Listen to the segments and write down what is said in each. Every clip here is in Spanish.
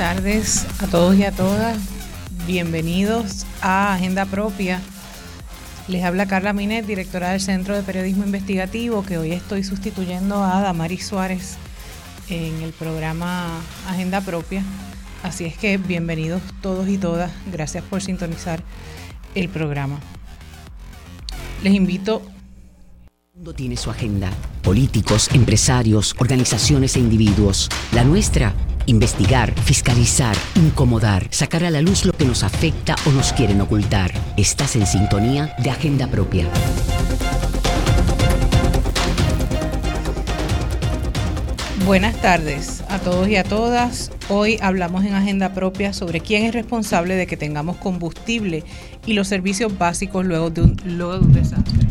Tardes a todos y a todas. Bienvenidos a Agenda Propia. Les habla Carla Minet, directora del Centro de Periodismo Investigativo, que hoy estoy sustituyendo a Damaris Suárez en el programa Agenda Propia. Así es que bienvenidos todos y todas. Gracias por sintonizar el programa. Les invito mundo tiene su agenda. Políticos, empresarios, organizaciones e individuos. La nuestra, investigar, fiscalizar, incomodar, sacar a la luz lo que nos afecta o nos quieren ocultar. Estás en sintonía de Agenda Propia. Buenas tardes a todos y a todas. Hoy hablamos en Agenda Propia sobre quién es responsable de que tengamos combustible y los servicios básicos luego de un, luego de un desastre.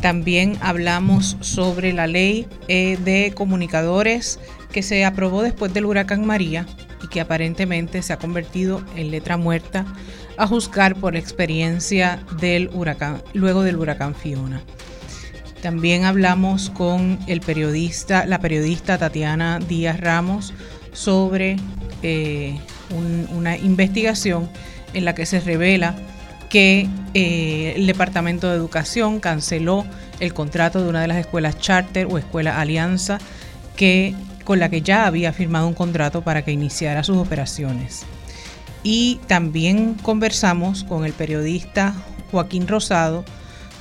También hablamos sobre la ley eh, de comunicadores que se aprobó después del huracán María y que aparentemente se ha convertido en letra muerta a juzgar por experiencia del huracán, luego del huracán Fiona. También hablamos con el periodista, la periodista Tatiana Díaz Ramos sobre eh, una investigación en la que se revela que eh, el Departamento de Educación canceló el contrato de una de las escuelas charter o escuela alianza que, con la que ya había firmado un contrato para que iniciara sus operaciones. Y también conversamos con el periodista Joaquín Rosado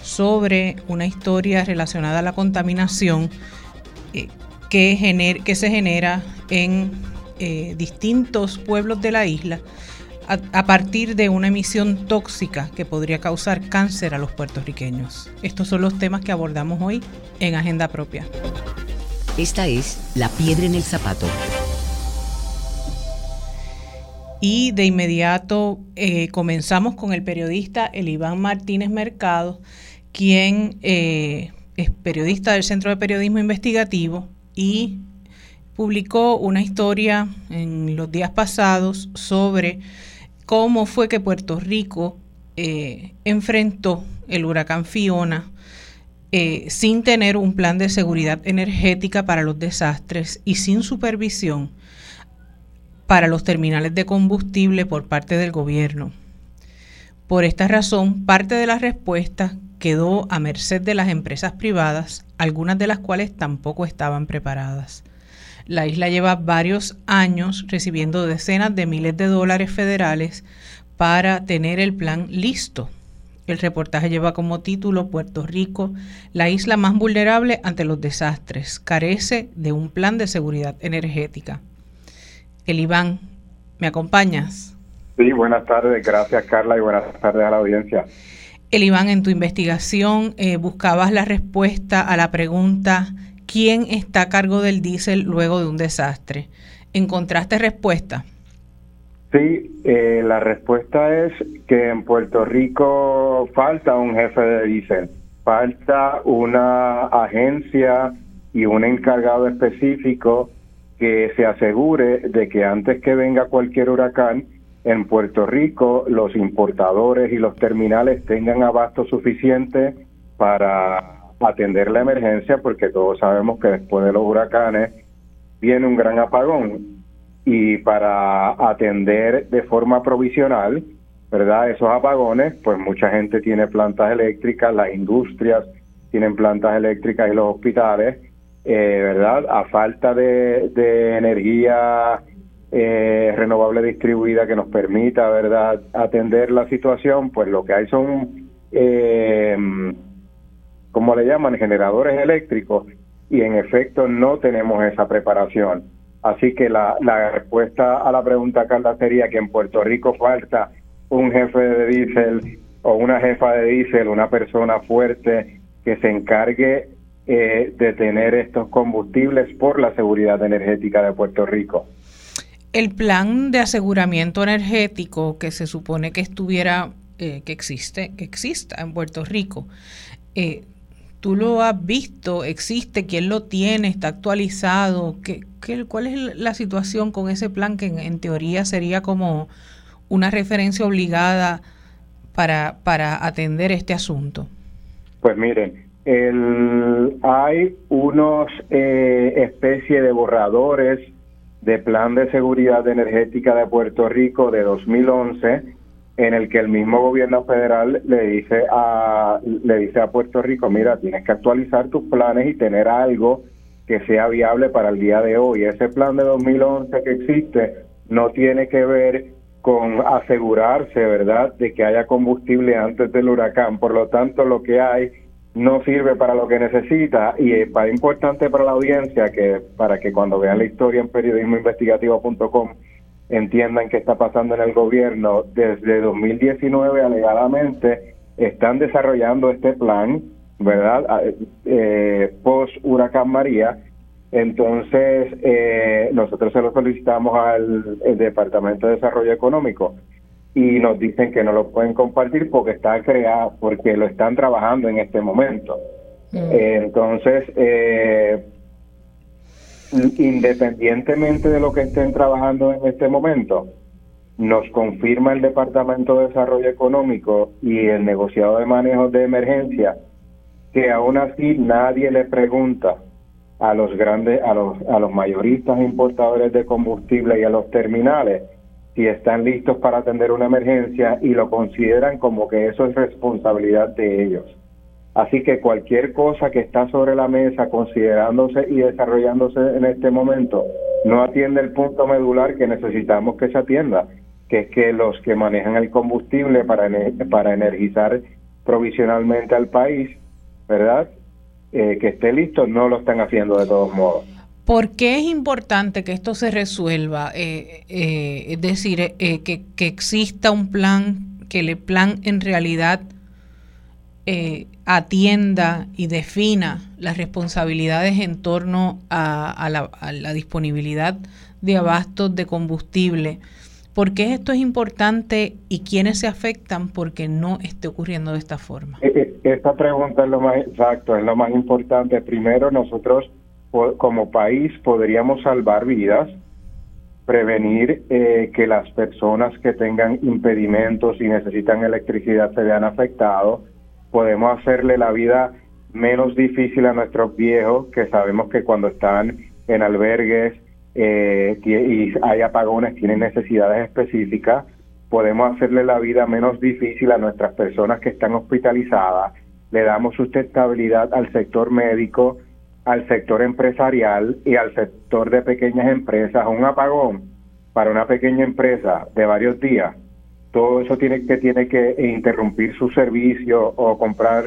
sobre una historia relacionada a la contaminación eh, que, se genera en eh, distintos pueblos de la isla a, partir de una emisión tóxica que podría causar cáncer a los puertorriqueños. Estos son los temas que abordamos hoy en Agenda Propia. Esta es La Piedra en el Zapato. Y de inmediato eh, comenzamos con el periodista Eliván Martínez Mercado, quien eh, es periodista del Centro de Periodismo Investigativo y publicó una historia en los días pasados sobre cómo fue que Puerto Rico eh, enfrentó el huracán Fiona eh, sin tener un plan de seguridad energética para los desastres y sin supervisión para los terminales de combustible por parte del gobierno. Por esta razón, parte de la respuesta quedó a merced de las empresas privadas, algunas de las cuales tampoco estaban preparadas. La isla lleva varios años recibiendo decenas de miles de dólares federales para tener el plan listo. El reportaje lleva como título Puerto Rico, la isla más vulnerable ante los desastres, carece de un plan de seguridad energética. El Iván, ¿me acompañas? Sí, buenas tardes, gracias Carla y buenas tardes a la audiencia. El Iván, en tu investigación eh, buscabas la respuesta a la pregunta ¿quién está a cargo del diésel luego de un desastre? ¿Encontraste respuesta? Sí, eh, la respuesta es que en Puerto Rico falta un jefe de diésel, falta una agencia y un encargado específico que se asegure de que antes que venga cualquier huracán, en Puerto Rico los importadores y los terminales tengan abasto suficiente para atender la emergencia porque todos sabemos que después de los huracanes viene un gran apagón y para atender de forma provisional, ¿verdad? Esos apagones, pues mucha gente tiene plantas eléctricas, las industrias tienen plantas eléctricas y los hospitales, eh, ¿verdad? A falta de, de energía eh, renovable distribuida que nos permita, ¿verdad?, atender la situación, pues lo que hay son eh, como le llaman, generadores eléctricos, y en efecto no tenemos esa preparación. Así que la, respuesta a la pregunta, Carla, sería que en Puerto Rico falta un jefe de diésel o una jefa de diésel, una persona fuerte que se encargue eh, de tener estos combustibles por la seguridad energética de Puerto Rico. El plan de aseguramiento energético que se supone que estuviera, eh, que existe, que exista en Puerto Rico, eh, ¿Tú lo has visto? ¿Existe? ¿Quién lo tiene? ¿Está actualizado? ¿Qué, cuál es la situación con ese plan que en, teoría sería como una referencia obligada para, para atender este asunto? Pues miren, El, hay unos eh, especie de borradores de plan de seguridad energética de Puerto Rico de 2011 en el que el mismo gobierno federal le dice a le dice a Puerto Rico, mira, tienes que actualizar tus planes y tener algo que sea viable para el día de hoy. Ese plan de 2011 que existe no tiene que ver con asegurarse, ¿verdad?, de que haya combustible antes del huracán. Por lo tanto, lo que hay no sirve para lo que necesita y es importante para la audiencia que para que cuando vean la historia en periodismoinvestigativo.com entiendan qué está pasando en el gobierno. Desde 2019, alegadamente, están desarrollando este plan, ¿verdad? Ah, eh, post Huracán María. Entonces, eh, nosotros se lo solicitamos al Departamento de Desarrollo Económico y nos dicen que no lo pueden compartir porque está creado, porque lo están trabajando en este momento. Mm. entonces, eh, independientemente de lo que estén trabajando en este momento, nos confirma el Departamento de Desarrollo Económico y el negociado de manejo de emergencia que aún así nadie le pregunta a los grandes, a los, a los mayoristas importadores de combustible y a los terminales si están listos para atender una emergencia y lo consideran como que eso es responsabilidad de ellos. Así que cualquier cosa que está sobre la mesa considerándose y desarrollándose en este momento no atiende el punto medular que necesitamos que se atienda, que es que los que manejan el combustible para, para energizar provisionalmente al país, ¿verdad? Eh, que esté listo, no lo están haciendo de todos modos. ¿Por qué es importante que esto se resuelva? Eh, eh, es decir, que, que, exista un plan, que el plan en realidad eh, atienda y defina las responsabilidades en torno a, la, disponibilidad de abastos de combustible. ¿Por qué esto es importante y quiénes se afectan porque no esté ocurriendo de esta forma? Eh, eh, esta pregunta es lo más exacto, es lo más importante. Primero, nosotros como país podríamos salvar vidas, prevenir que las personas que tengan impedimentos y necesitan electricidad se vean afectados podemos hacerle la vida menos difícil a nuestros viejos, que sabemos que cuando están en albergues eh, y hay apagones tienen necesidades específicas, podemos hacerle la vida menos difícil a nuestras personas que están hospitalizadas, le damos sustentabilidad al sector médico, al sector empresarial y al sector de pequeñas empresas. Un apagón para una pequeña empresa de varios días todo eso tiene que tiene que interrumpir su servicio o comprar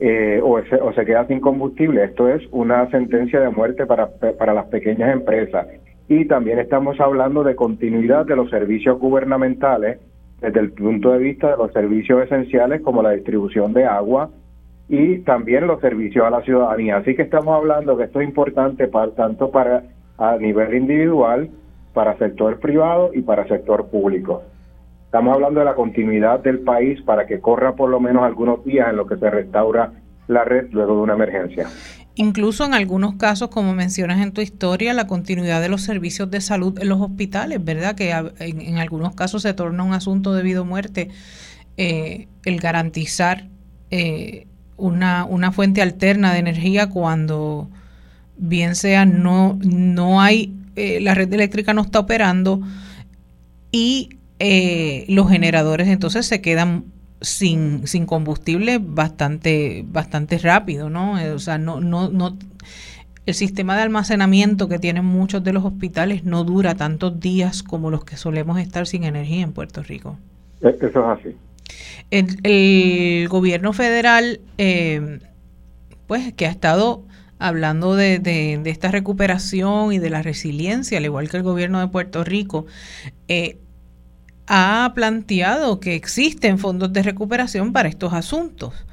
eh, o, se, o se queda sin combustible. Esto es una sentencia de muerte para, para las pequeñas empresas. Y también estamos hablando de continuidad de los servicios gubernamentales desde el punto de vista de los servicios esenciales como la distribución de agua y también los servicios a la ciudadanía. Así que estamos hablando que esto es importante para, tanto para a nivel individual, para sector privado y para sector público. Estamos hablando de la continuidad del país para que corra por lo menos algunos días en lo que se restaura la red luego de una emergencia. Incluso en algunos casos, como mencionas en tu historia, la continuidad de los servicios de salud en los hospitales, ¿verdad? Que en, algunos casos se torna un asunto de vida o muerte eh, el garantizar eh, una, una fuente alterna de energía cuando bien sea no, no hay, eh, la red eléctrica no está operando y eh, los generadores entonces se quedan sin, sin combustible bastante, bastante rápido, ¿no? Eh, o sea, no, no, no, el sistema de almacenamiento que tienen muchos de los hospitales no dura tantos días como los que solemos estar sin energía en Puerto Rico. E, eso es así. El, gobierno federal, eh, pues, que ha estado hablando de, de, de, esta recuperación y de la resiliencia, al igual que el gobierno de Puerto Rico, eh, ha planteado que existen fondos de recuperación para estos asuntos.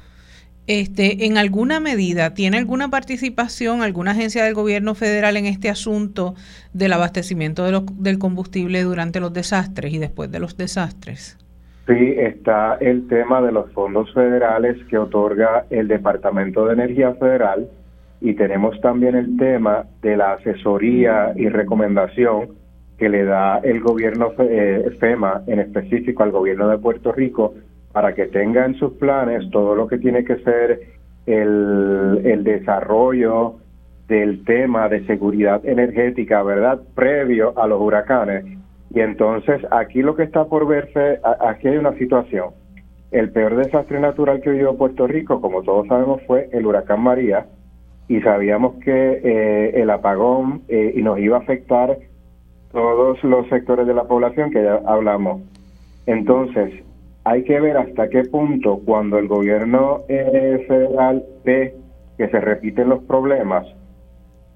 Este, en alguna medida, ¿tiene alguna participación alguna agencia del gobierno federal en este asunto del abastecimiento de del combustible durante los desastres y después de los desastres? Sí, está el tema de los fondos federales que otorga el Departamento de Energía Federal y tenemos también el tema de la asesoría y recomendación que le da el gobierno eh, FEMA, en específico al gobierno de Puerto Rico, para que tenga en sus planes todo lo que tiene que ser el, el desarrollo del tema de seguridad energética, ¿verdad? Previo a los huracanes. Y entonces aquí lo que está por verse, aquí hay una situación. El peor desastre natural que vivió Puerto Rico, como todos sabemos, fue el huracán María, y sabíamos que eh, el apagón eh, y nos iba a afectar todos los sectores de la población que ya hablamos. Entonces, hay que ver hasta qué punto cuando el gobierno eh, federal ve que se repiten los problemas,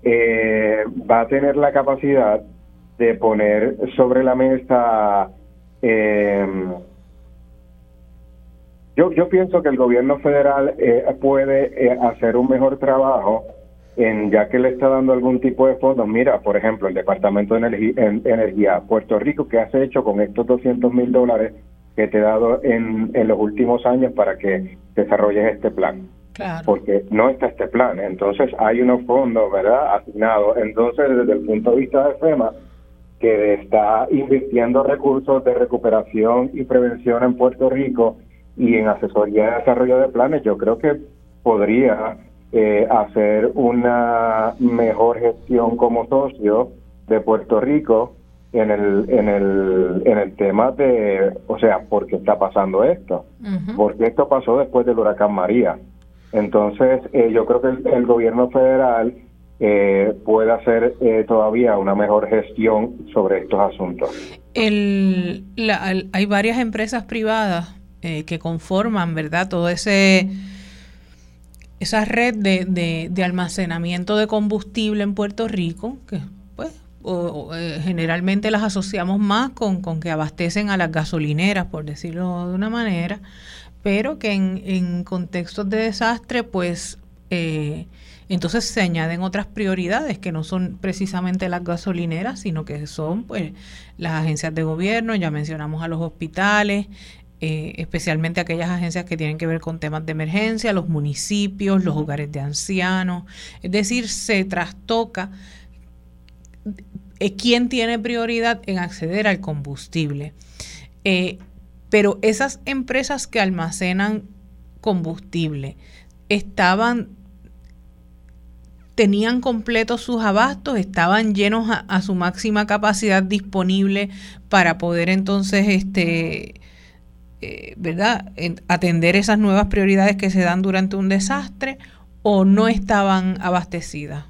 va a tener la capacidad de poner sobre la mesa yo, yo pienso que el gobierno federal eh, puede eh, hacer un mejor trabajo en ya que le está dando algún tipo de fondos. Mira, por ejemplo, el Departamento de Energía, Puerto Rico, ¿qué has hecho con estos 200 mil dólares que te he dado en, en los últimos años para que desarrolles este plan? Porque no está este plan. Entonces hay unos fondos, ¿verdad?, asignados. Entonces, desde el punto de vista de FEMA, que está invirtiendo recursos de recuperación y prevención en Puerto Rico, y en asesoría de desarrollo de planes yo creo que podría eh, hacer una mejor gestión como socio de Puerto Rico en el en el en el tema de o sea por qué está pasando esto porque esto pasó después del huracán María entonces eh, yo creo que el, gobierno federal eh, puede hacer eh, todavía una mejor gestión sobre estos asuntos. El, hay varias empresas privadas eh, que conforman, ¿verdad? Todo ese esa red de, de, almacenamiento de combustible en Puerto Rico, que pues eh, generalmente las asociamos más con, con, que abastecen a las gasolineras, por decirlo de una manera, pero que en, en contextos de desastre, pues eh, entonces se añaden otras prioridades que no son precisamente las gasolineras, sino que son pues las agencias de gobierno, ya mencionamos a los hospitales, eh, especialmente aquellas agencias que tienen que ver con temas de emergencia, los municipios, los hogares de ancianos. Es decir, se trastoca eh, quién tiene prioridad en acceder al combustible. Eh, pero esas empresas que almacenan combustible estaban tenían completos sus abastos, estaban llenos a, a, su máxima capacidad disponible para poder entonces este eh, ¿verdad?, atender esas nuevas prioridades que se dan durante un desastre o no estaban abastecidas?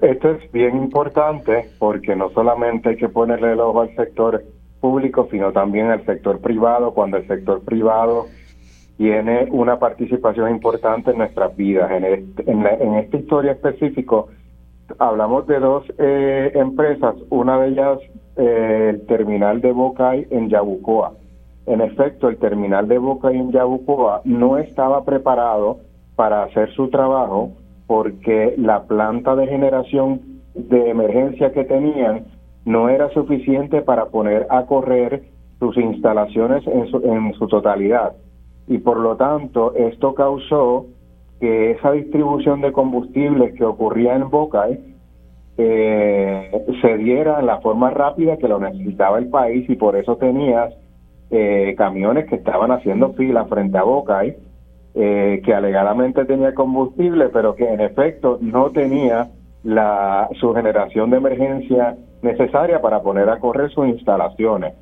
Esto es bien importante porque no solamente hay que ponerle el ojo al sector público, sino también al sector privado, cuando el sector privado tiene una participación importante en nuestras vidas. En, en, esta historia específico, hablamos de dos eh, empresas, una de ellas eh, el terminal de Bocay en Yabucoa en efecto, el terminal de Boca y en Yabucoa no estaba preparado para hacer su trabajo porque la planta de generación de emergencia que tenían no era suficiente para poner a correr sus instalaciones en su, totalidad. Y por lo tanto, esto causó que esa distribución de combustibles que ocurría en Boca eh, se diera en la forma rápida que lo necesitaba el país y por eso tenías eh, camiones que estaban haciendo fila frente a Bocay, eh, que alegadamente tenía combustible, pero que en efecto no tenía la su generación de emergencia necesaria para poner a correr sus instalaciones.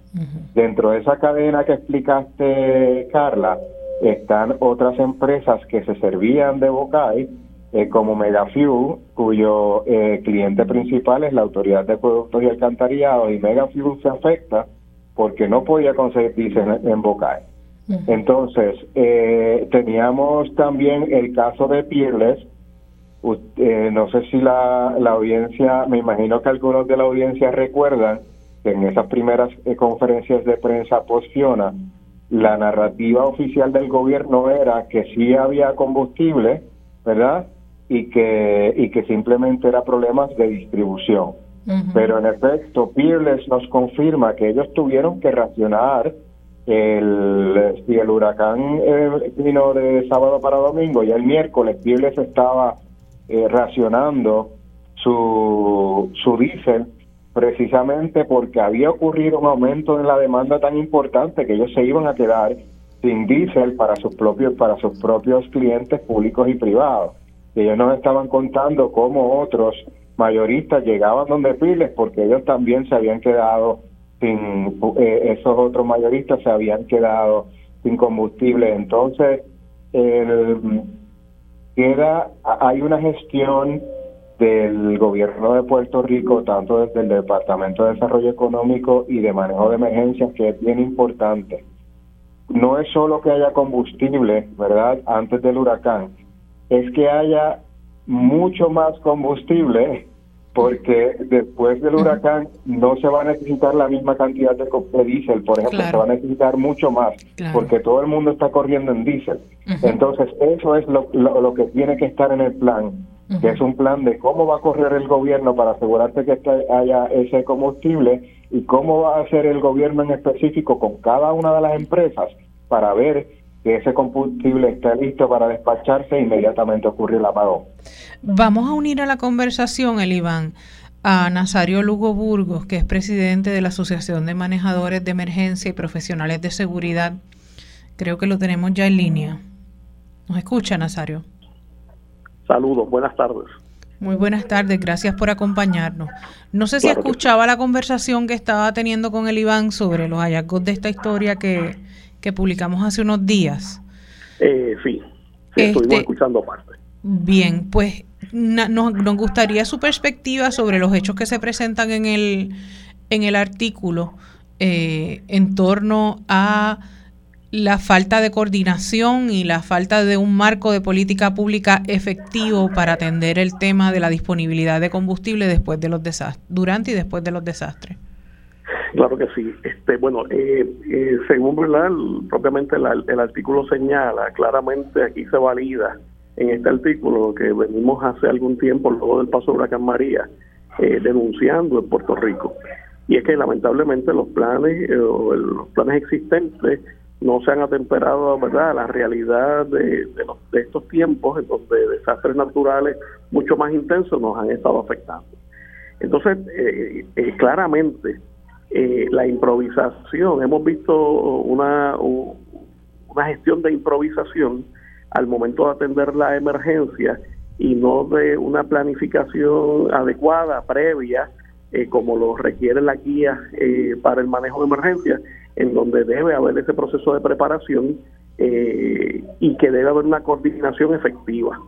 Dentro de esa cadena que explicaste, Carla, están otras empresas que se servían de Bocay, eh, como Megafuel, cuyo eh, cliente principal es la Autoridad de Productos y Alcantarillado, y Megafuel se afecta porque no podía conseguir en, en Bocay. Entonces, eh, teníamos también el caso de Peerless. Eh, no sé si la, la audiencia, me imagino que algunos de la audiencia recuerdan que en esas primeras eh, conferencias de prensa post la narrativa oficial del gobierno era que sí había combustible, ¿verdad? Y que, y que simplemente era problemas de distribución. Pero en efecto, Peerless nos confirma que ellos tuvieron que racionar el, si el huracán eh, vino de sábado para domingo y el miércoles Peerless estaba eh, racionando su, su diésel precisamente porque había ocurrido un aumento en la demanda tan importante que ellos se iban a quedar sin diésel para sus propios para sus propios clientes públicos y privados. Ellos nos estaban contando cómo otros mayoristas llegaban donde Piles porque ellos también se habían quedado sin eh, esos otros mayoristas se habían quedado sin combustible. Entonces, el, queda hay una gestión del gobierno de Puerto Rico, tanto desde el Departamento de Desarrollo Económico y de Manejo de Emergencias, que es bien importante. No es solo que haya combustible, ¿verdad?, antes del huracán, es que haya mucho más combustible porque después del huracán no se va a necesitar la misma cantidad de, de diésel, por ejemplo, se va a necesitar mucho más, porque todo el mundo está corriendo en diésel. Entonces, eso es lo, lo, que tiene que estar en el plan, que es un plan de cómo va a correr el gobierno para asegurarse que haya ese combustible y cómo va a hacer el gobierno en específico con cada una de las empresas para ver que ese combustible está listo para despacharse e inmediatamente ocurre el apagón. Vamos a unir a la conversación, el Iván, a Nazario Lugo Burgos, que es presidente de la Asociación de Manejadores de Emergencia y Profesionales de Seguridad. Creo que lo tenemos ya en línea. ¿Nos escucha, Nazario? Saludos, buenas tardes. Muy buenas tardes, gracias por acompañarnos. No sé si escuchaba la conversación que estaba teniendo con el Iván sobre los hallazgos de esta historia que, que publicamos hace unos días. Eh, sí, estuvimos este, escuchando parte. Bien, pues nos, gustaría su perspectiva sobre los hechos que se presentan en el, en el artículo eh, en torno a la falta de coordinación y la falta de un marco de política pública efectivo para atender el tema de la disponibilidad de combustible después de los desastres, durante y después de los desastres. Claro que sí. Este, bueno, eh, eh, según verdad, propiamente el artículo señala claramente, aquí se valida en este artículo que venimos hace algún tiempo, luego del paso de Huracán María, eh, denunciando en Puerto Rico. Y es que lamentablemente los planes, los planes existentes no se han atemperado ¿verdad? a la realidad de, de, estos tiempos en donde desastres naturales mucho más intensos nos han estado afectando. Entonces, claramente, eh, la improvisación. Hemos visto una, una gestión de improvisación al momento de atender la emergencia y no de una planificación adecuada, previa, eh, como lo requiere la guía eh, para el manejo de emergencia, en donde debe haber ese proceso de preparación y que debe haber una coordinación efectiva.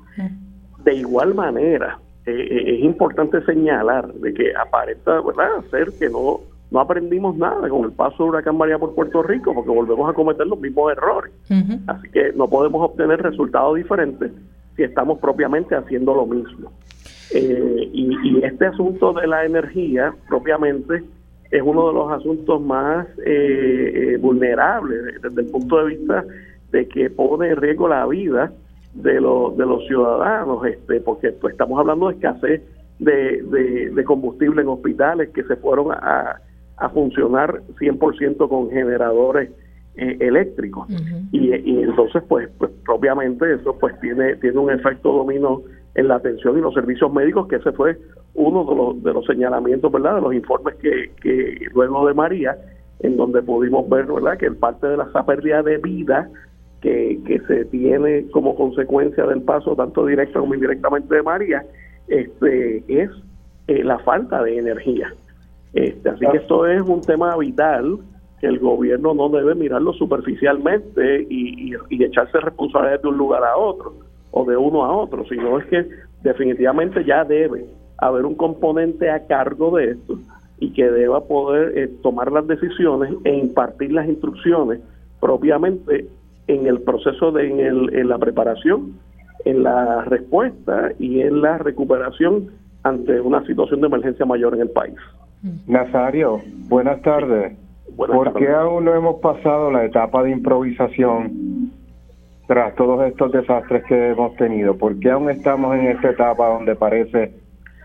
De igual manera, es importante señalar de que aparenta ¿verdad? ser que no no aprendimos nada con el paso de Huracán María por Puerto Rico porque volvemos a cometer los mismos errores. Así que no podemos obtener resultados diferentes si estamos propiamente haciendo lo mismo. Eh, y, este asunto de la energía propiamente es uno de los asuntos más eh, eh, vulnerables desde el punto de vista de que pone en riesgo la vida de, los de los ciudadanos, este, porque pues, estamos hablando de escasez de, de combustible en hospitales que se fueron a, a funcionar 100% con generadores eh, eléctricos. Y, entonces pues, pues propiamente eso pues tiene tiene un efecto dominó en la atención y los servicios médicos que ese fue uno de los, de los señalamientos verdad de los informes que, que luego de María en donde pudimos ver verdad que parte de la pérdida de vida que, que se tiene como consecuencia del paso tanto directo como indirectamente de María este es eh, la falta de energía este, así que esto es un tema vital que el gobierno no debe mirarlo superficialmente y, echarse responsabilidad de un lugar a otro o de uno a otro, sino es que definitivamente ya debe haber un componente a cargo de esto y que deba poder eh, tomar las decisiones e impartir las instrucciones propiamente en el proceso de en, la preparación, en la respuesta y en la recuperación ante una situación de emergencia mayor en el país. Nazario, buenas tardes. ¿Por qué aún no hemos pasado la etapa de improvisación tras todos estos desastres que hemos tenido? ¿Por qué aún estamos en esta etapa donde parece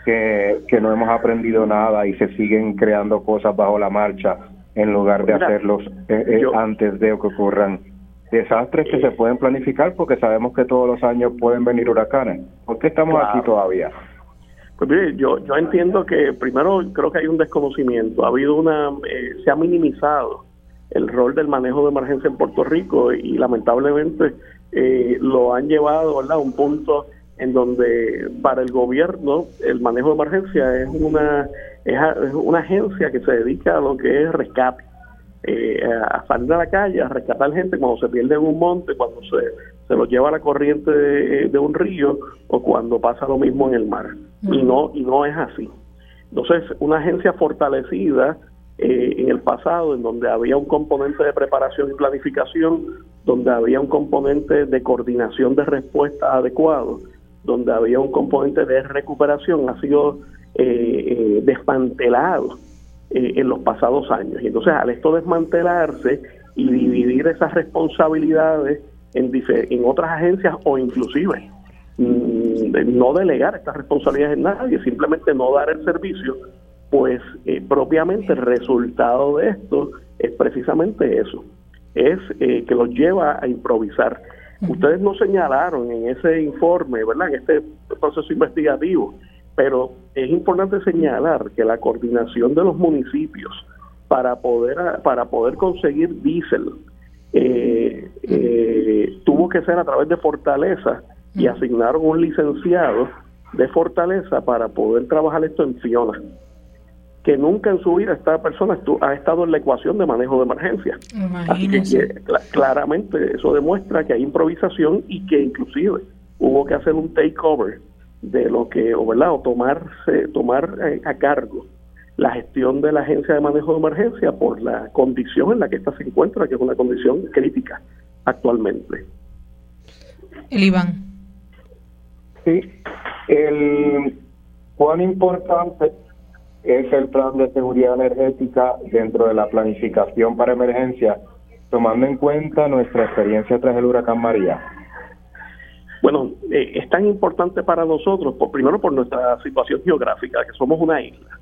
que, no hemos aprendido nada y se siguen creando cosas bajo la marcha en lugar de hacerlos eh, eh, antes de que ocurran desastres que se pueden planificar porque sabemos que todos los años pueden venir huracanes? ¿Por qué estamos aquí todavía? Pues mire, yo, yo entiendo que primero creo que hay un desconocimiento, ha habido una, eh, se ha minimizado el rol del manejo de emergencia en Puerto Rico y lamentablemente eh, lo han llevado a un punto en donde para el gobierno el manejo de emergencia es una es, una agencia que se dedica a lo que es rescate eh, a salir a la calle a rescatar gente cuando se pierde en un monte cuando se, se lo lleva a la corriente de, un río o cuando pasa lo mismo en el mar. Y no y no es así. Entonces una agencia fortalecida eh, en el pasado, en donde había un componente de preparación y planificación, donde había un componente de coordinación de respuesta adecuado, donde había un componente de recuperación, ha sido eh, eh, desmantelado en los pasados años. Y entonces, al esto desmantelarse y dividir esas responsabilidades en, en otras agencias o inclusive mm, no delegar estas responsabilidades en nadie, simplemente no dar el servicio, pues eh, propiamente el resultado de esto es precisamente eso, es eh, que los lleva a improvisar. Ustedes no señalaron en ese informe, ¿verdad? En este proceso investigativo, pero es importante señalar que la coordinación de los municipios para poder para poder conseguir diésel eh, tuvo que ser a través de Fortaleza y asignaron un licenciado de Fortaleza para poder trabajar esto en Fiona que nunca en su vida esta persona ha estado en la ecuación de manejo de emergencia. Así que, claramente eso demuestra que hay improvisación y que inclusive hubo que hacer un takeover de lo que, o, ¿verdad? o tomarse, tomar eh, a cargo la gestión de la agencia de manejo de emergencia por la condición en la que ésta se encuentra, que es una condición crítica actualmente. El Iván. Sí, el cuán importante es el plan de seguridad energética dentro de la planificación para emergencia, tomando en cuenta nuestra experiencia tras el huracán María? Bueno, eh, es tan importante para nosotros, por, primero por nuestra situación geográfica, que somos una isla,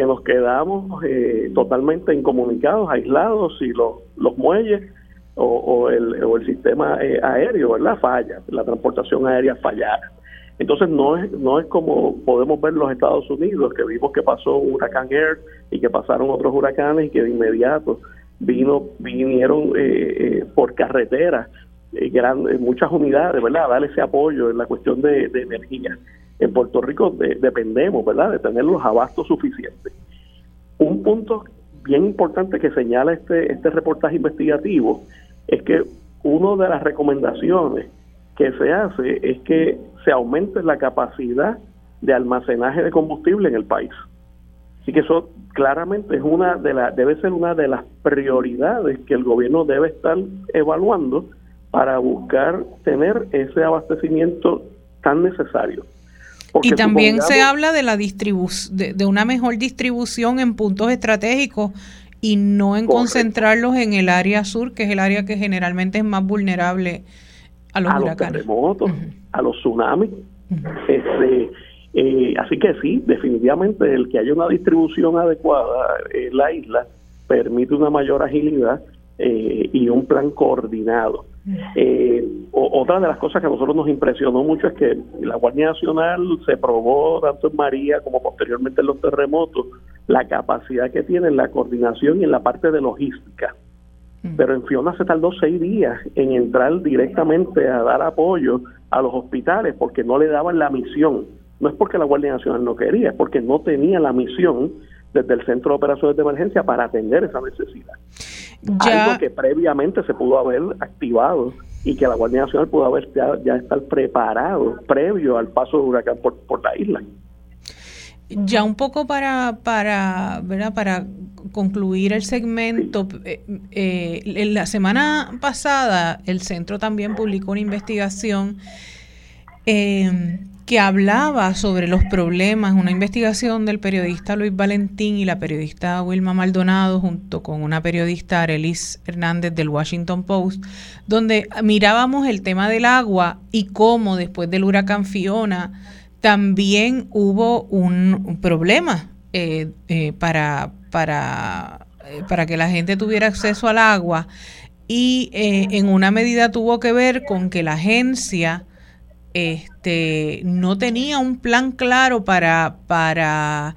que nos quedamos eh, totalmente incomunicados, aislados, y los, muelles o, el, o el sistema eh, aéreo, ¿verdad? Falla, la transportación aérea fallara. Entonces no es no es como podemos ver los Estados Unidos, que vimos que pasó un huracán Air y que pasaron otros huracanes y que de inmediato vino vinieron eh, eh, por carretera eh, muchas unidades, ¿verdad? A darle ese apoyo en la cuestión de, energía. En Puerto Rico dependemos, ¿verdad?, de tener los abastos suficientes. Un punto bien importante que señala este, este reportaje investigativo es que una de las recomendaciones que se hace es que se aumente la capacidad de almacenaje de combustible en el país. Así que eso claramente es una de las debe ser una de las prioridades que el gobierno debe estar evaluando para buscar tener ese abastecimiento tan necesario. Y también se habla de la distribución de, una mejor distribución en puntos estratégicos y no en concentrarlos en el área sur, que es el área que generalmente es más vulnerable a los, terremotos, a los tsunamis. este, eh, así que sí, definitivamente el que haya una distribución adecuada en la isla permite una mayor agilidad eh, y un plan coordinado. Eh, otra de las cosas que a nosotros nos impresionó mucho es que la Guardia Nacional se probó tanto en María como posteriormente en los terremotos la capacidad que tiene en la coordinación y en la parte de logística. Mm. Pero en Fiona se tardó seis días en entrar directamente a dar apoyo a los hospitales porque no le daban la misión. No es porque la Guardia Nacional no quería, es porque no tenía la misión desde el Centro de Operaciones de Emergencia para atender esa necesidad. Algo que previamente se pudo haber activado y que la Guardia Nacional pudo haber ya, estar preparado previo al paso del huracán por, por la isla. Ya un poco para, para, ¿verdad? para concluir el segmento, eh, eh, la semana pasada el centro también publicó una investigación eh, que hablaba sobre los problemas, una investigación del periodista Luis Valentín y la periodista Wilma Maldonado junto con una periodista Arelis Hernández del Washington Post, donde mirábamos el tema del agua y cómo después del huracán Fiona, también hubo un, problema eh, eh, para, para, eh, para que la gente tuviera acceso al agua. Y en una medida tuvo que ver con que la agencia este, no tenía un plan claro para, para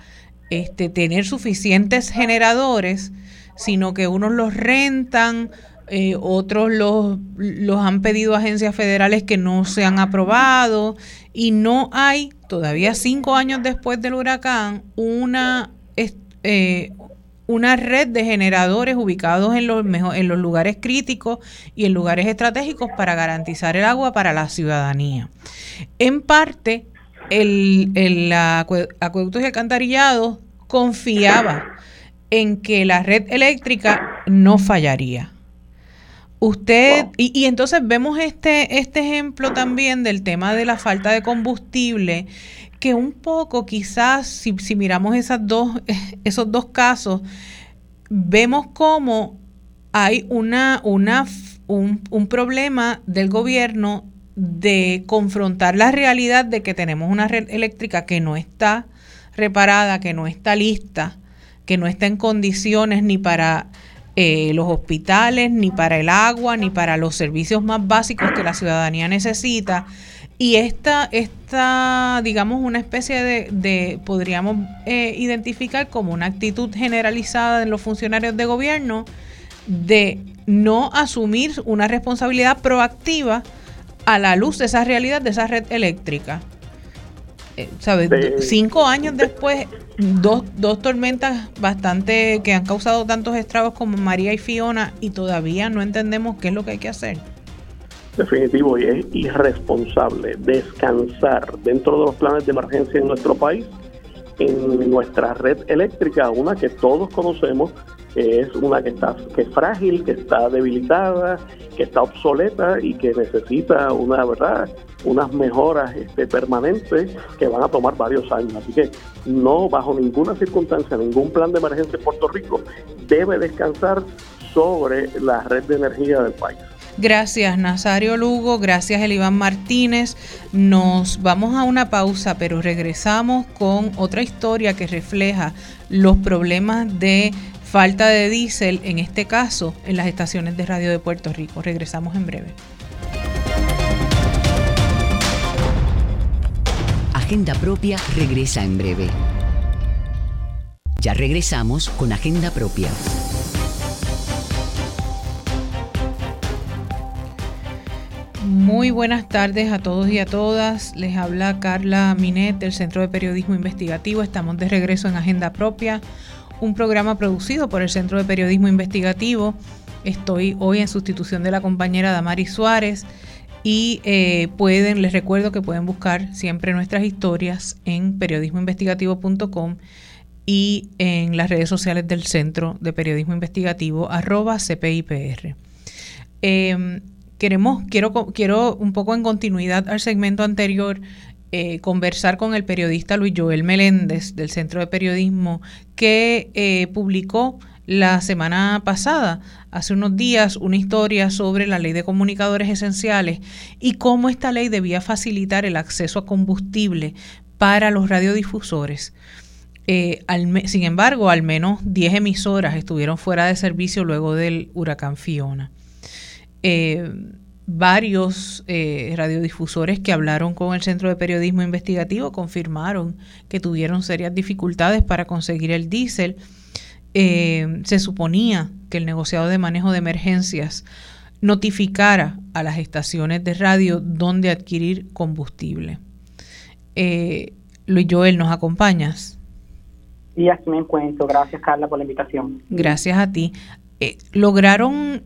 este, tener suficientes generadores sino que unos los rentan, eh, otros los, los han pedido agencias federales que no se han aprobado y no hay, todavía cinco años después del huracán, una, eh, una red de generadores ubicados en los, en los lugares críticos y en lugares estratégicos para garantizar el agua para la ciudadanía. En parte, el, el acueductos y alcantarillados confiaba en que la red eléctrica no fallaría. Usted, y, y, entonces vemos este, este ejemplo también del tema de la falta de combustible, que un poco quizás, si, si miramos esas dos, esos dos casos, vemos cómo hay una, una, un, un problema del gobierno de confrontar la realidad de que tenemos una red eléctrica que no está reparada, que no está lista, que no está en condiciones ni para eh, los hospitales, ni para el agua, ni para los servicios más básicos que la ciudadanía necesita. Y esta, esta digamos, una especie de, de podríamos eh, identificar como una actitud generalizada en los funcionarios de gobierno de no asumir una responsabilidad proactiva a la luz de esa realidad, de esa red eléctrica. Eh, ¿Sabes? Cinco años después, dos, dos tormentas bastante que han causado tantos estragos como María y Fiona y todavía no entendemos qué es lo que hay que hacer. Definitivo, y es irresponsable descansar dentro de los planes de emergencia en nuestro país en nuestra red eléctrica, una que todos conocemos, que es una que está que es frágil, que está debilitada, que está obsoleta y que necesita una verdad unas mejoras este, permanentes que van a tomar varios años. Así que no, bajo ninguna circunstancia, ningún plan de emergencia en Puerto Rico debe descansar sobre la red de energía del país. Gracias Nazario Lugo, gracias Eliván Martínez. Nos vamos a una pausa, pero regresamos con otra historia que refleja los problemas de falta de diésel, en este caso en las estaciones de radio de Puerto Rico. Regresamos en breve. Agenda Propia regresa en breve. Ya regresamos con Agenda Propia. Muy buenas tardes a todos y a todas. Les habla Carla Minet del Centro de Periodismo Investigativo. Estamos de regreso en Agenda Propia, un programa producido por el Centro de Periodismo Investigativo. Estoy hoy en sustitución de la compañera Damari Suárez y eh, pueden, les recuerdo que pueden buscar siempre nuestras historias en periodismoinvestigativo.com y en las redes sociales del Centro de Periodismo Investigativo, arroba CPIPR. Em, queremos, quiero, quiero un poco en continuidad al segmento anterior eh, conversar con el periodista Luis Joel Meléndez del Centro de Periodismo que eh, publicó la semana pasada, hace unos días, una historia sobre la ley de comunicadores esenciales y cómo esta ley debía facilitar el acceso a combustible para los radiodifusores. Eh, sin embargo, al menos 10 emisoras estuvieron fuera de servicio luego del huracán Fiona. Eh, varios eh, radiodifusores que hablaron con el Centro de Periodismo Investigativo confirmaron que tuvieron serias dificultades para conseguir el diésel eh, se suponía que el negociado de manejo de emergencias notificara a las estaciones de radio dónde adquirir combustible. Eh, Luis Joel, ¿nos acompañas? Sí, aquí me encuentro. Gracias, Carla, por la invitación. Gracias a ti. Eh, ¿Lograron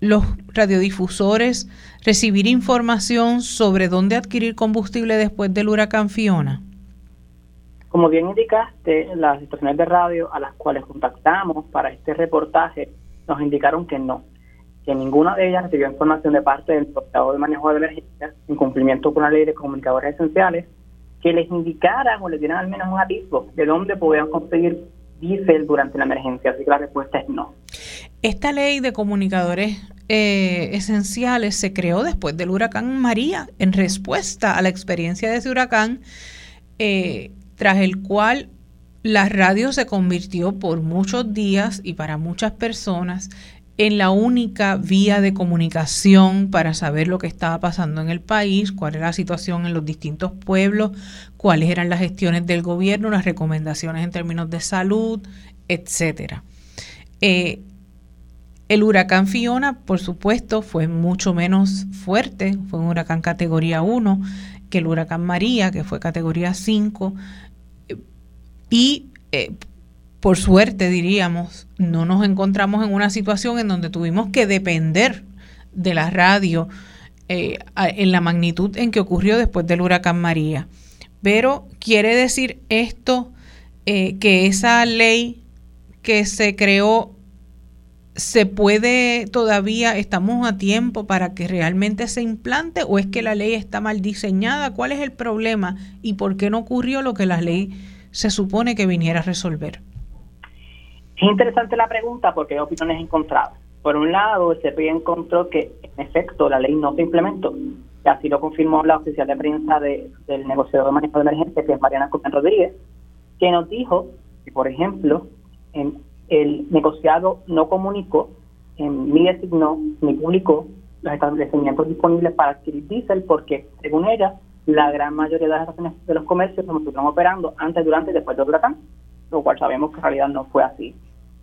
los radiodifusores recibir información sobre dónde adquirir combustible después del huracán Fiona? Como bien indicaste, las estaciones de radio a las cuales contactamos para este reportaje nos indicaron que no, que ninguna de ellas recibió información de parte del portador de manejo de emergencias en cumplimiento con la ley de comunicadores esenciales que les indicaran o les dieran al menos un atisbo de dónde podían conseguir diésel durante la emergencia. Así que la respuesta es no. Esta ley de comunicadores eh, esenciales se creó después del huracán María en respuesta a la experiencia de ese huracán. Eh, tras el cual la radio se convirtió por muchos días y para muchas personas en la única vía de comunicación para saber lo que estaba pasando en el país, cuál era la situación en los distintos pueblos, cuáles eran las gestiones del gobierno, las recomendaciones en términos de salud, etcétera. Eh, el huracán Fiona, por supuesto, fue mucho menos fuerte, fue un huracán categoría 1 que el huracán María, que fue categoría 5. Y eh, por suerte, diríamos, no nos encontramos en una situación en donde tuvimos que depender de la radio eh, en la magnitud en que ocurrió después del huracán María. Pero quiere decir esto eh, que esa ley que se creó se puede todavía, estamos a tiempo para que realmente se implante o es que la ley está mal diseñada? ¿Cuál es el problema y por qué no ocurrió lo que la ley se supone que viniera a resolver? Es interesante la pregunta porque hay opiniones encontradas. Por un lado, el CPI encontró que, en efecto, la ley no se implementó. Así lo confirmó la oficial de prensa del negociador de manejo de emergencia, que es Mariana Copén Rodríguez, que nos dijo que, por ejemplo, en el negociado no comunicó, ni designó, ni publicó los establecimientos disponibles para adquirir diésel porque, según ella, la gran mayoría de las de los comercios se estuvieron operando antes, durante y después del huracán, lo cual sabemos que en realidad no fue así.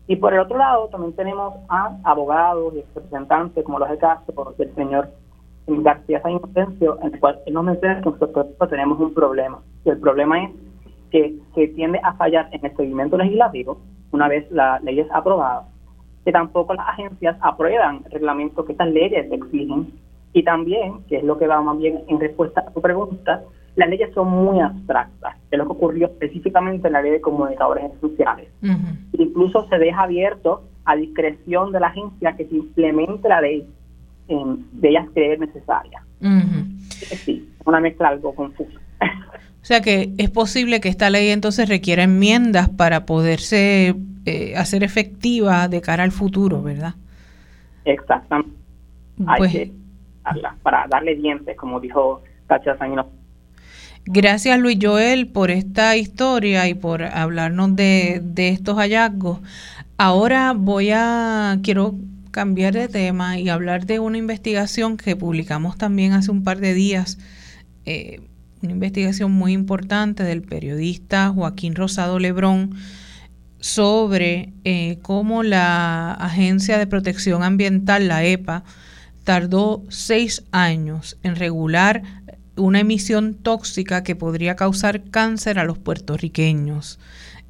Y por el otro lado, también tenemos a abogados y representantes, como los de caso del señor García San Inocencio, en el cual él nos menciona que nosotros tenemos un problema. Y el problema es que se tiende a fallar en el seguimiento legislativo una vez la ley es aprobada, que tampoco las agencias aprueban reglamentos que estas leyes exigen y también, que es lo que va más bien en respuesta a tu pregunta, las leyes son muy abstractas, que es lo que ocurrió específicamente en la ley de comunicadores esenciales. Incluso se deja abierto a discreción de la agencia que se implemente la ley de ellas creer necesaria. Sí, una mezcla algo confusa. O sea que es posible que esta ley entonces requiera enmiendas para poderse eh, hacer efectiva de cara al futuro, ¿verdad? Exactamente. Hay pues que para darle dientes, como dijo Cacha Sanguino. Gracias Luis Joel por esta historia y por hablarnos de, estos hallazgos. Ahora voy a, quiero cambiar de tema y hablar de una investigación que publicamos también hace un par de días. Eh, una investigación muy importante del periodista Joaquín Rosado Lebrón sobre eh, cómo la Agencia de Protección Ambiental, la EPA, tardó seis años en regular una emisión tóxica que podría causar cáncer a los puertorriqueños.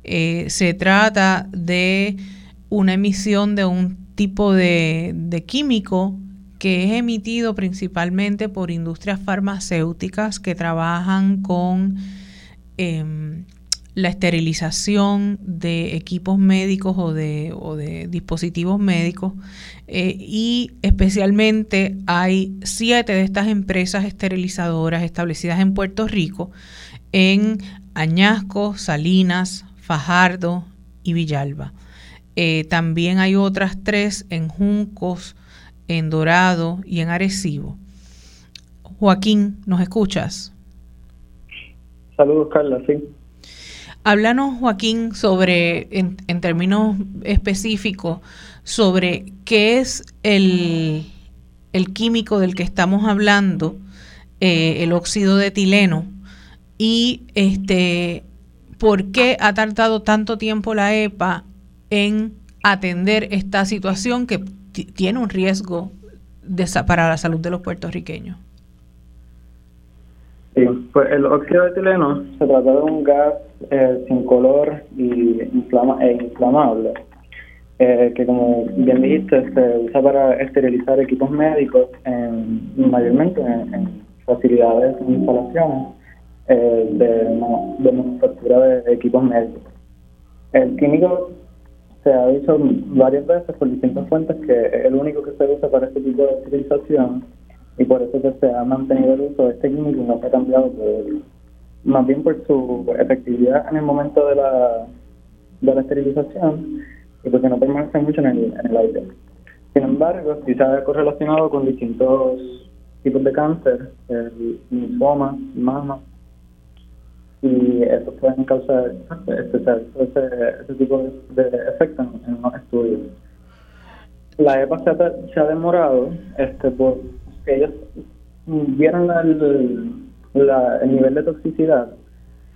Eh, se trata de una emisión de un tipo de, químico que es emitido principalmente por industrias farmacéuticas que trabajan con em, la esterilización de equipos médicos o de, o de dispositivos médicos eh, y especialmente hay siete de estas empresas esterilizadoras establecidas en Puerto Rico en Añasco, Salinas, Fajardo y Villalba. Eh, también hay otras tres en Juncos, en Dorado y en Arecibo. Joaquín, ¿nos escuchas? Saludos, Carla, sí. Háblanos, Joaquín, sobre, en, términos específicos, sobre qué es el, el, químico del que estamos hablando, eh, el óxido de etileno, y este, por qué ha tardado tanto tiempo la EPA en atender esta situación que tiene un riesgo para la salud de los puertorriqueños. Sí, pues el óxido de etileno se trata de un gas eh, sin color y inflama e inflamable, eh, que como bien dijiste, se usa para esterilizar equipos médicos, en, mayormente en, facilidades, en instalaciones eh, de, de manufactura de equipos médicos. El químico se ha dicho varias veces por distintas fuentes que es el único que se usa para este tipo de esterilización y por eso que se ha mantenido el uso de este químico y no se ha cambiado más bien por su efectividad en el momento de la, de la esterilización y porque no permanece mucho en el, en el aire. Sin embargo, sí se ha correlacionado con distintos tipos de cáncer, el linfoma, mama, y eso pueden causar este, ese, tipo de, efectos en los estudios. La EPA se ha, demorado este, porque ellos vieron el, el nivel de toxicidad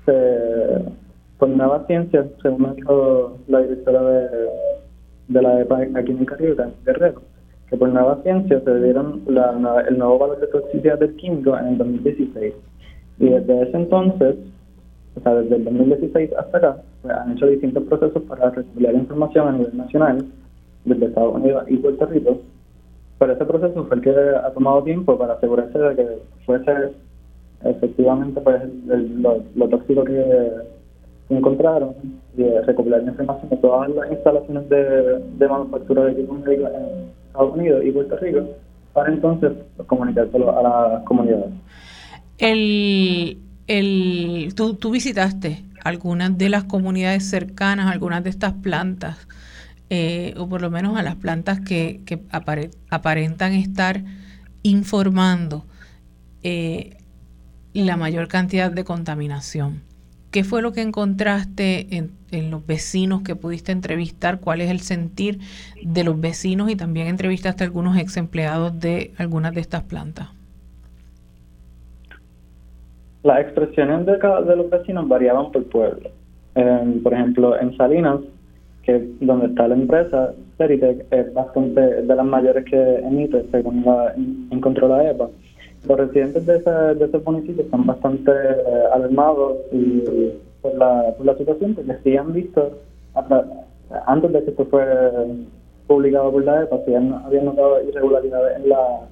se, nueva ciencia, según dijo la directora de, de la EPA aquí en Caribe, en Guerrero, que por nueva ciencia se dieron la, el nuevo valor de toxicidad del químico en el 2016. Y desde ese entonces, o sea, desde el 2016 hasta acá, pues, han hecho distintos procesos para recopilar información a nivel nacional, desde Estados Unidos y Puerto Rico, pero ese proceso fue el que ha tomado tiempo para asegurarse de que fuese efectivamente pues lo, tóxico que encontraron y recopilar información de todas las instalaciones de, manufactura de equipos médicos en Estados Unidos y Puerto Rico para entonces comunicárselo a las comunidades. El, el, tú, tú visitaste algunas de las comunidades cercanas, algunas de estas plantas eh, o por lo menos a las plantas que, aparentan estar informando eh, la mayor cantidad de contaminación. ¿Qué fue lo que encontraste en, en, los vecinos que pudiste entrevistar? ¿Cuál es el sentir de los vecinos? Y también entrevistaste a algunos ex empleados de algunas de estas plantas. Las expresiones de, de los vecinos variaban por pueblo. por ejemplo, en Salinas que donde está la empresa, Ceritec, es bastante de las mayores que emite, según la, encontró la EPA. Los residentes de ese, de están bastante eh, alarmados y, por, la, por la situación, porque sí han visto, antes de que esto fue publicado por la EPA, sí han, habían notado irregularidades en la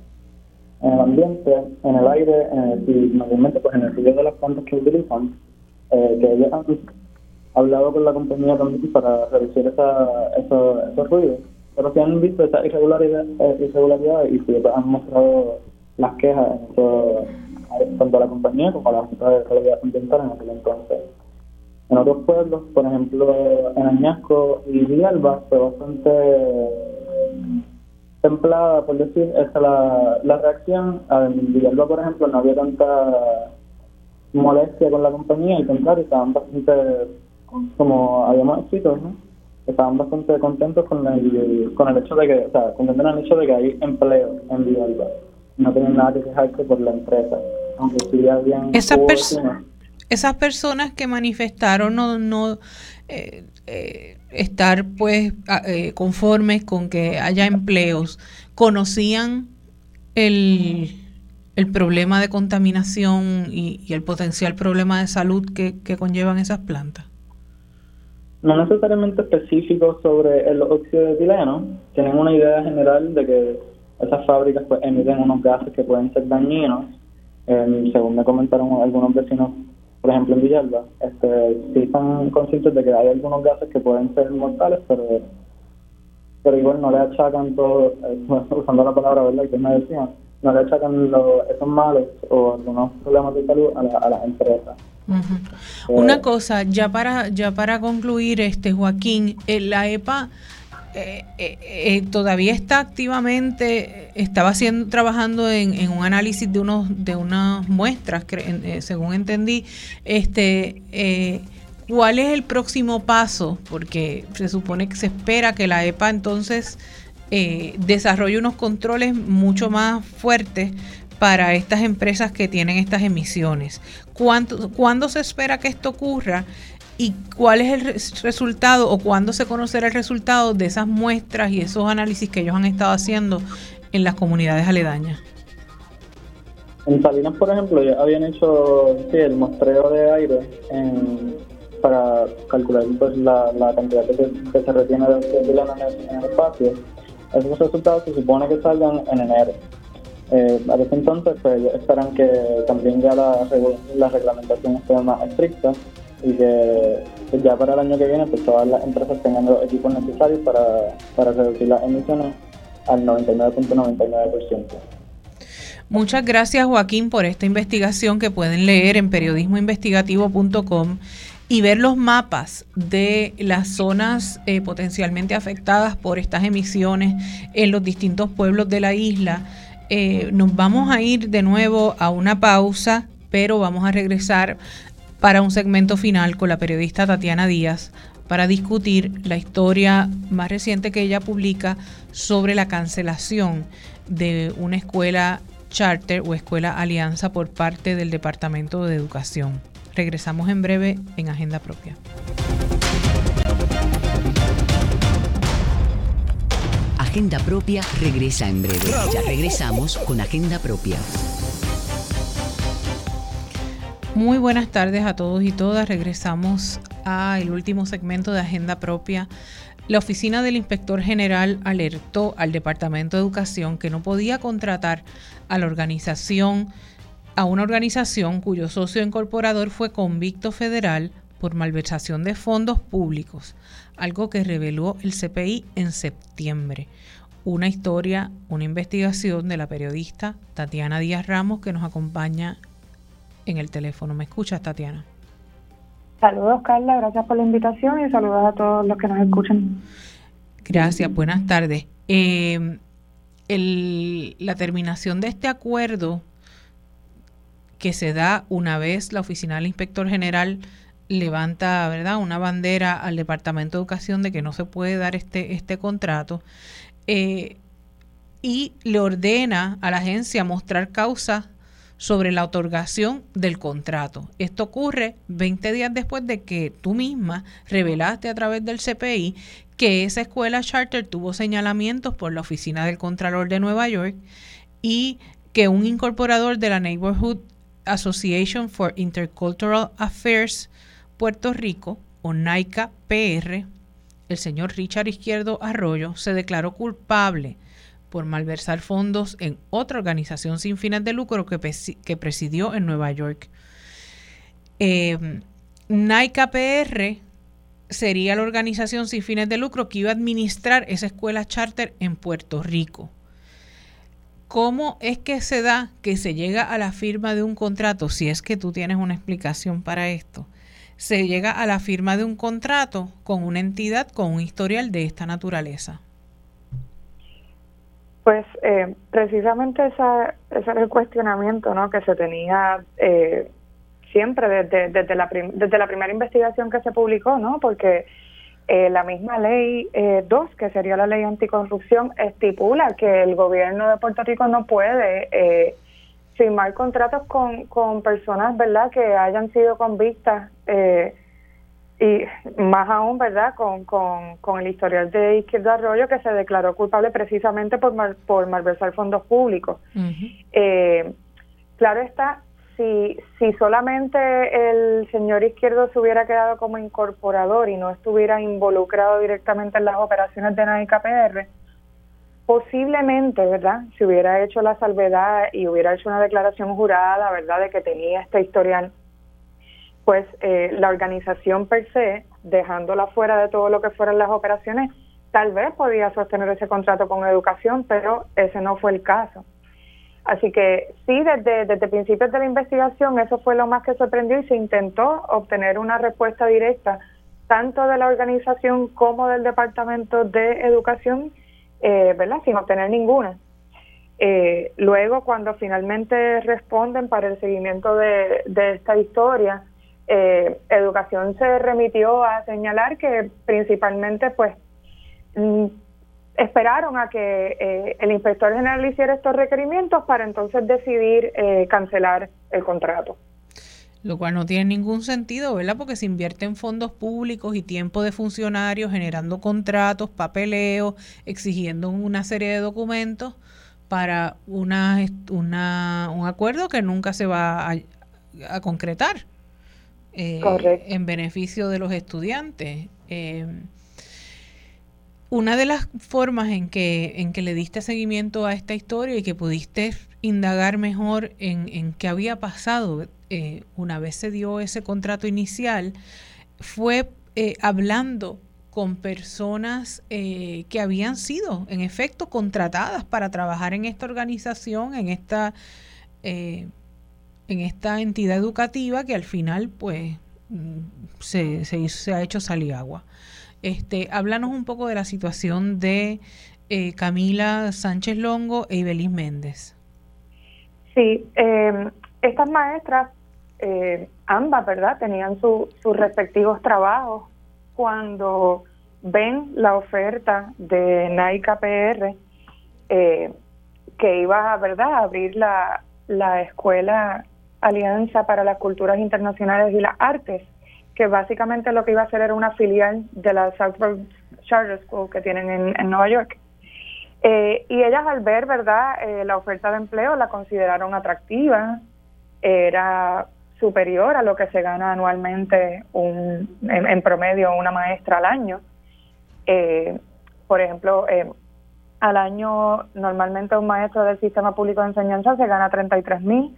en el ambiente, en el aire, y mayormente pues en el ruido de las plantas que utilizan, eh, que ellos han hablado con la compañía también para reducir esa, esos ruidos. Pero si han visto esa irregularidad, eh, irregularidad y si han mostrado las quejas tanto a la compañía como a la Junta de Realidad Ambiental en aquel entonces. En otros pueblos, por ejemplo, en Añasco y Villalba, fue bastante templada, por decir, esa la, la reacción. En Villalba, por ejemplo, no había tanta molestia con la compañía, al contrario, estaban bastante como habíamos escrito, ¿no? estaban bastante contentos con el, con el hecho de que, o sea, contentos en el hecho de que hay empleo en Villalba. No tienen nada que quejarse por la empresa, aunque sí habían... Esas, personas esas personas que manifestaron no, no eh, eh, estar pues eh, conformes con que haya empleos, conocían el, el problema de contaminación y, y, el potencial problema de salud que, que conllevan esas plantas no necesariamente específicos sobre el óxido de etileno, tienen una idea general de que esas fábricas pues, emiten unos gases que pueden ser dañinos. según me comentaron algunos vecinos, por ejemplo en Villalba, este, sí están conscientes de que hay algunos gases que pueden ser mortales, pero pero igual no le achacan todo, eh, usando la palabra verdad que me decían, no le achacan esos males o algunos problemas de salud a, la, a las empresas. Una cosa, ya para, ya para concluir, este Joaquín, eh, la EPA eh, eh, todavía está activamente, estaba haciendo, trabajando en, un análisis de unos, de unas muestras, según entendí, este ¿cuál es el próximo paso? Porque se supone que se espera que la EPA entonces desarrolle unos controles mucho más fuertes para estas empresas que tienen estas emisiones. ¿Cuánto, ¿Cuándo se espera que esto ocurra? ¿Y cuál es el resultado o cuándo se conocerá el resultado de esas muestras y esos análisis que ellos han estado haciendo en las comunidades aledañas? En Salinas, por ejemplo, ya habían hecho el muestreo de aire para calcular pues, la, cantidad que, se retiene de en en el espacio. Esos resultados se supone que salgan en enero. Eh, a ese entonces, pues esperan que también ya la, la reglamentación esté más estricta y que pues, ya para el año que viene pues todas las empresas tengan los equipos necesarios para, para reducir las emisiones al 99.99%. Muchas gracias Joaquín por esta investigación que pueden leer en periodismoinvestigativo.com y ver los mapas de las zonas eh, potencialmente afectadas por estas emisiones en los distintos pueblos de la isla eh, nos vamos a ir de nuevo a una pausa, pero vamos a regresar para un segmento final con la periodista Tatiana Díaz para discutir la historia más reciente que ella publica sobre la cancelación de una escuela charter o escuela alianza por parte del Departamento de Educación. Regresamos en breve en Agenda Propia. Agenda Propia regresa en breve. Ya regresamos con Agenda Propia. Muy buenas tardes a todos y todas. Regresamos al último segmento de Agenda Propia. La oficina del inspector general alertó al Departamento de Educación que no podía contratar a la organización, a una organización cuyo socio incorporador fue convicto federal por malversación de fondos públicos, algo que reveló el CPI en septiembre. Una historia, una investigación de la periodista Tatiana Díaz Ramos que nos acompaña en el teléfono. ¿Me escuchas, Tatiana? Saludos, Carla. Gracias por la invitación y saludos a todos los que nos escuchan. Gracias. Buenas tardes. Eh, la terminación de este acuerdo que se da una vez la oficina del inspector general levanta, ¿verdad?, una bandera al Departamento de Educación de que no se puede dar este, este contrato eh, y le ordena a la agencia mostrar causa sobre la otorgación del contrato. Esto ocurre 20 días después de que tú misma revelaste a través del CPI que esa escuela charter tuvo señalamientos por la Oficina del Contralor de Nueva York y que un incorporador de la Neighborhood Association for Intercultural Affairs Puerto Rico, o NAICA PR, el señor Richard Izquierdo Arroyo, se declaró culpable por malversar fondos en otra organización sin fines de lucro que, presidió en Nueva York. Eh, NAICA PR sería la organización sin fines de lucro que iba a administrar esa escuela charter en Puerto Rico. ¿Cómo es que se da que se llega a la firma de un contrato? Si es que tú tienes una explicación para esto se llega a la firma de un contrato con una entidad con un historial de esta naturaleza? Pues eh, precisamente esa, ese era el cuestionamiento ¿no? que se tenía eh, siempre desde, desde, la desde la primera investigación que se publicó, ¿no? porque eh, la misma ley 2, que sería la ley anticorrupción, estipula que el gobierno de Puerto Rico no puede firmar contratos con, con personas, ¿verdad?, que hayan sido convictas eh, y más aún, ¿verdad?, con, con, con el historial de Izquierdo Arroyo que se declaró culpable precisamente por, por malversar fondos públicos. eh, claro está, si, si solamente el señor Izquierdo se hubiera quedado como incorporador y no estuviera involucrado directamente en las operaciones de NAICAPR, posiblemente, ¿verdad? Si hubiera hecho la salvedad y hubiera hecho una declaración jurada, ¿verdad?, de que tenía este historial, pues eh, la organización per se, dejándola fuera de todo lo que fueran las operaciones, tal vez podía sostener ese contrato con educación, pero ese no fue el caso. Así que sí, desde, desde principios de la investigación eso fue lo más que sorprendió y se intentó obtener una respuesta directa tanto de la organización como del Departamento de Educación eh, ¿verdad? Sin obtener ninguna. Eh, luego, cuando finalmente responden para el seguimiento de, esta historia, eh, Educación se remitió a señalar que principalmente, pues, mm, esperaron a que el inspector general hiciera estos requerimientos para entonces decidir cancelar el contrato lo cual no tiene ningún sentido, ¿verdad? Porque se invierte en fondos públicos y tiempo de funcionarios generando contratos, papeleo, exigiendo una serie de documentos para una, una un acuerdo que nunca se va a, concretar en beneficio de los estudiantes. Eh, una de las formas en que, en que le diste seguimiento a esta historia y que pudiste indagar mejor en, en qué había pasado eh, una vez se dio ese contrato inicial, fue eh, hablando con personas que habían sido, en efecto, contratadas para trabajar en esta organización, en esta, en esta entidad educativa que al final, pues, se, se, ha hecho salir agua. Este, háblanos un poco de la situación de Camila Sánchez Longo e Ibeliz Méndez. Sí, estas maestras eh, ambas, ¿verdad? Tenían sus respectivos trabajos cuando ven la oferta de Nike PR eh, que iba, ¿verdad?, a abrir la, la Escuela Alianza para las Culturas Internacionales y las Artes, que básicamente lo que iba a hacer era una filial de la Southwest Charter School que tienen en, Nueva York. Eh, y ellas al ver, ¿verdad?, eh, la oferta de empleo la consideraron atractiva, era superior a lo que se gana anualmente un, en, promedio una maestra al año. Eh, por ejemplo, al año normalmente un maestro del sistema público de enseñanza se gana 33 mil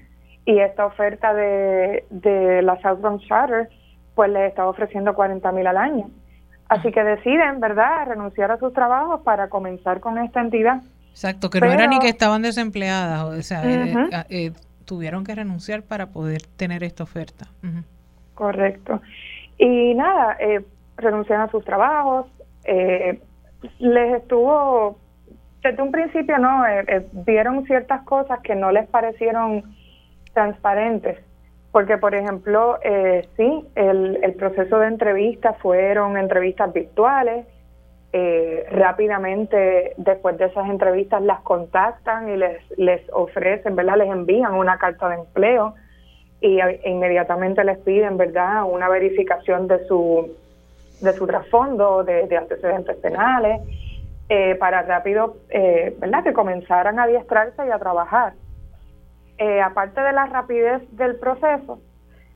y esta oferta de, de la Southbound Charter pues les estaba ofreciendo 40 mil al año. Así que deciden, ¿verdad?, renunciar a sus trabajos para comenzar con esta entidad. Exacto, que no era ni que estaban desempleadas, o sea, eh, eh, eh, tuvieron que renunciar para poder tener esta oferta. Correcto. Y nada, eh, renunciaron a sus trabajos, les estuvo, desde un principio, ¿no? vieron ciertas cosas que no les parecieron transparentes porque, por ejemplo, eh, sí, el, el, proceso de entrevistas fueron entrevistas virtuales. Eh, rápidamente, después de esas entrevistas, las contactan y les, les ofrecen, ¿verdad? Les envían una carta de empleo y e inmediatamente les piden, ¿verdad? Una verificación de su, de su trasfondo, de, antecedentes penales, eh, para rápido, eh, ¿verdad? Que comenzaran a adiestrarse y a trabajar. Eh, aparte de la rapidez del proceso,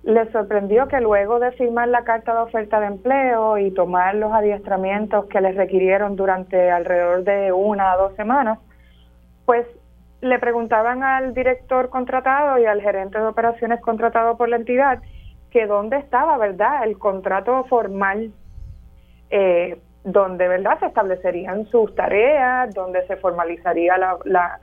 les sorprendió que luego de firmar la carta de oferta de empleo y tomar los adiestramientos que les requirieron durante alrededor de una a dos semanas, pues le preguntaban al director contratado y al gerente de operaciones contratado por la entidad que dónde estaba, ¿verdad?, el contrato formal eh, donde, ¿verdad?, se establecerían sus tareas, donde se formalizaría la, la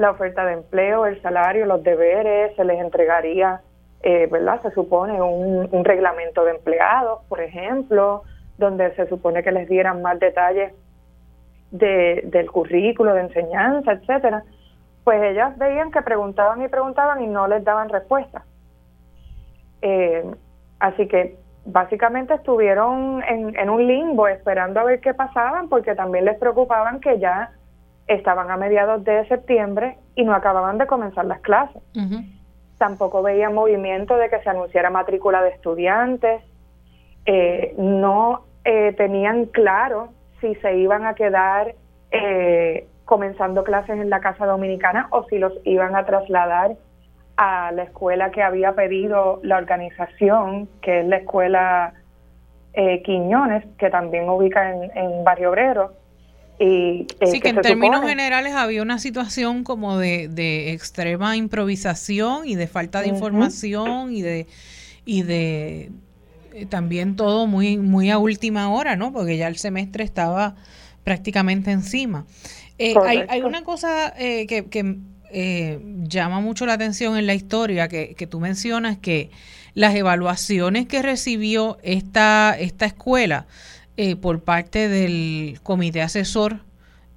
la oferta de empleo, el salario, los deberes, se les entregaría, eh, ¿verdad? Se supone un, reglamento de empleados, por ejemplo, donde se supone que les dieran más detalles de, del currículo de enseñanza, etcétera. Pues ellas veían que preguntaban y preguntaban y no les daban respuesta. Eh, así que básicamente estuvieron en, en un limbo esperando a ver qué pasaban porque también les preocupaban que ya estaban a mediados de septiembre y no acababan de comenzar las clases. Tampoco veía movimiento de que se anunciara matrícula de estudiantes. Eh, no eh, tenían claro si se iban a quedar eh, comenzando clases en la Casa Dominicana o si los iban a trasladar a la escuela que había pedido la organización, que es la escuela Quiñones, que también ubica en, en Barrio Obrero sí, que, en términos generales había una situación como de, extrema improvisación y de falta de información y de y de eh, también todo muy muy a última hora, ¿no? Porque ya el semestre estaba prácticamente encima. Eh, hay, una cosa eh, que, que llama mucho la atención en la historia que, que tú mencionas que las evaluaciones que recibió esta, esta escuela eh, por parte del comité asesor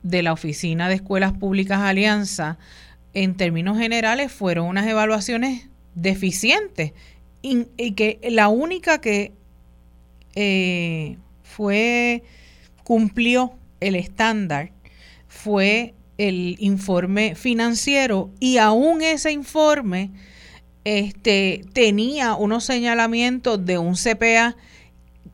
de la Oficina de Escuelas Públicas Alianza, en términos generales fueron unas evaluaciones deficientes y, que la única que eh, fue cumplió el estándar fue el informe financiero y aún ese informe este, tenía unos señalamientos de un CPA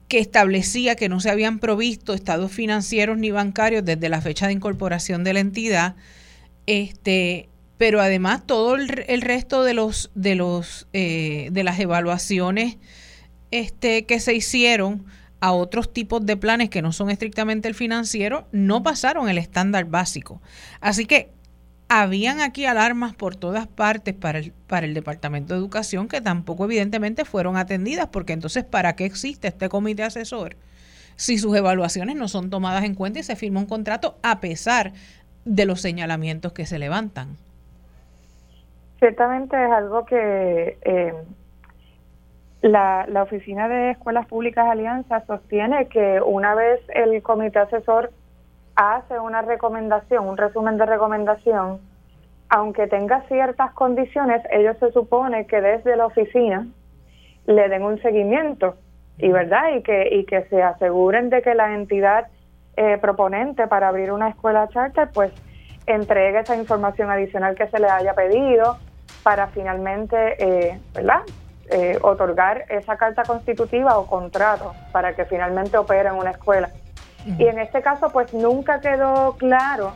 que establecía que no se habían provisto estados financieros ni bancarios desde la fecha de incorporación de la entidad, este, pero además todo el, resto de los de los eh, de las evaluaciones este, que se hicieron a otros tipos de planes que no son estrictamente el financiero no pasaron el estándar básico. Así que habían aquí alarmas por todas partes para el, para el Departamento de Educación que tampoco evidentemente fueron atendidas, porque entonces, ¿para qué existe este comité asesor si sus evaluaciones no son tomadas en cuenta y se firma un contrato a pesar de los señalamientos que se levantan? Ciertamente es algo que eh, la, la Oficina de Escuelas Públicas Alianza sostiene que una vez el comité asesor hace una recomendación, un resumen de recomendación, aunque tenga ciertas condiciones, ellos se supone que desde la oficina le den un seguimiento y verdad y que y que se aseguren de que la entidad eh, proponente para abrir una escuela charter pues entregue esa información adicional que se le haya pedido para finalmente eh, verdad eh, otorgar esa carta constitutiva o contrato para que finalmente opere en una escuela y en este caso, pues nunca quedó claro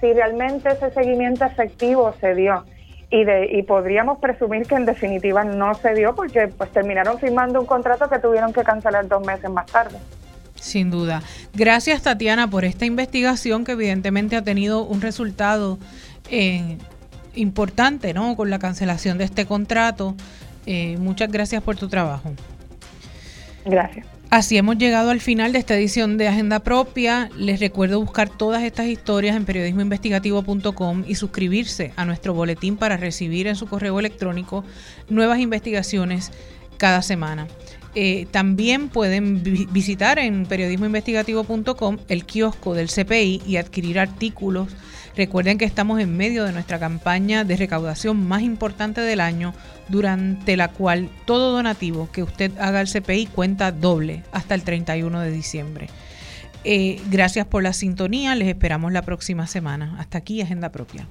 si realmente ese seguimiento efectivo se dio y de y podríamos presumir que en definitiva no se dio porque pues terminaron firmando un contrato que tuvieron que cancelar dos meses más tarde. Sin duda. Gracias Tatiana por esta investigación que evidentemente ha tenido un resultado eh, importante, ¿no? Con la cancelación de este contrato. Eh, muchas gracias por tu trabajo. Gracias. Así hemos llegado al final de esta edición de Agenda Propia. Les recuerdo buscar todas estas historias en periodismoinvestigativo.com y suscribirse a nuestro boletín para recibir en su correo electrónico nuevas investigaciones cada semana. Eh, también pueden visitar en periodismoinvestigativo.com el kiosco del CPI y adquirir artículos. Recuerden que estamos en medio de nuestra campaña de recaudación más importante del año, durante la cual todo donativo que usted haga al CPI cuenta doble hasta el 31 de diciembre. Eh, gracias por la sintonía, les esperamos la próxima semana. Hasta aquí, Agenda Propia.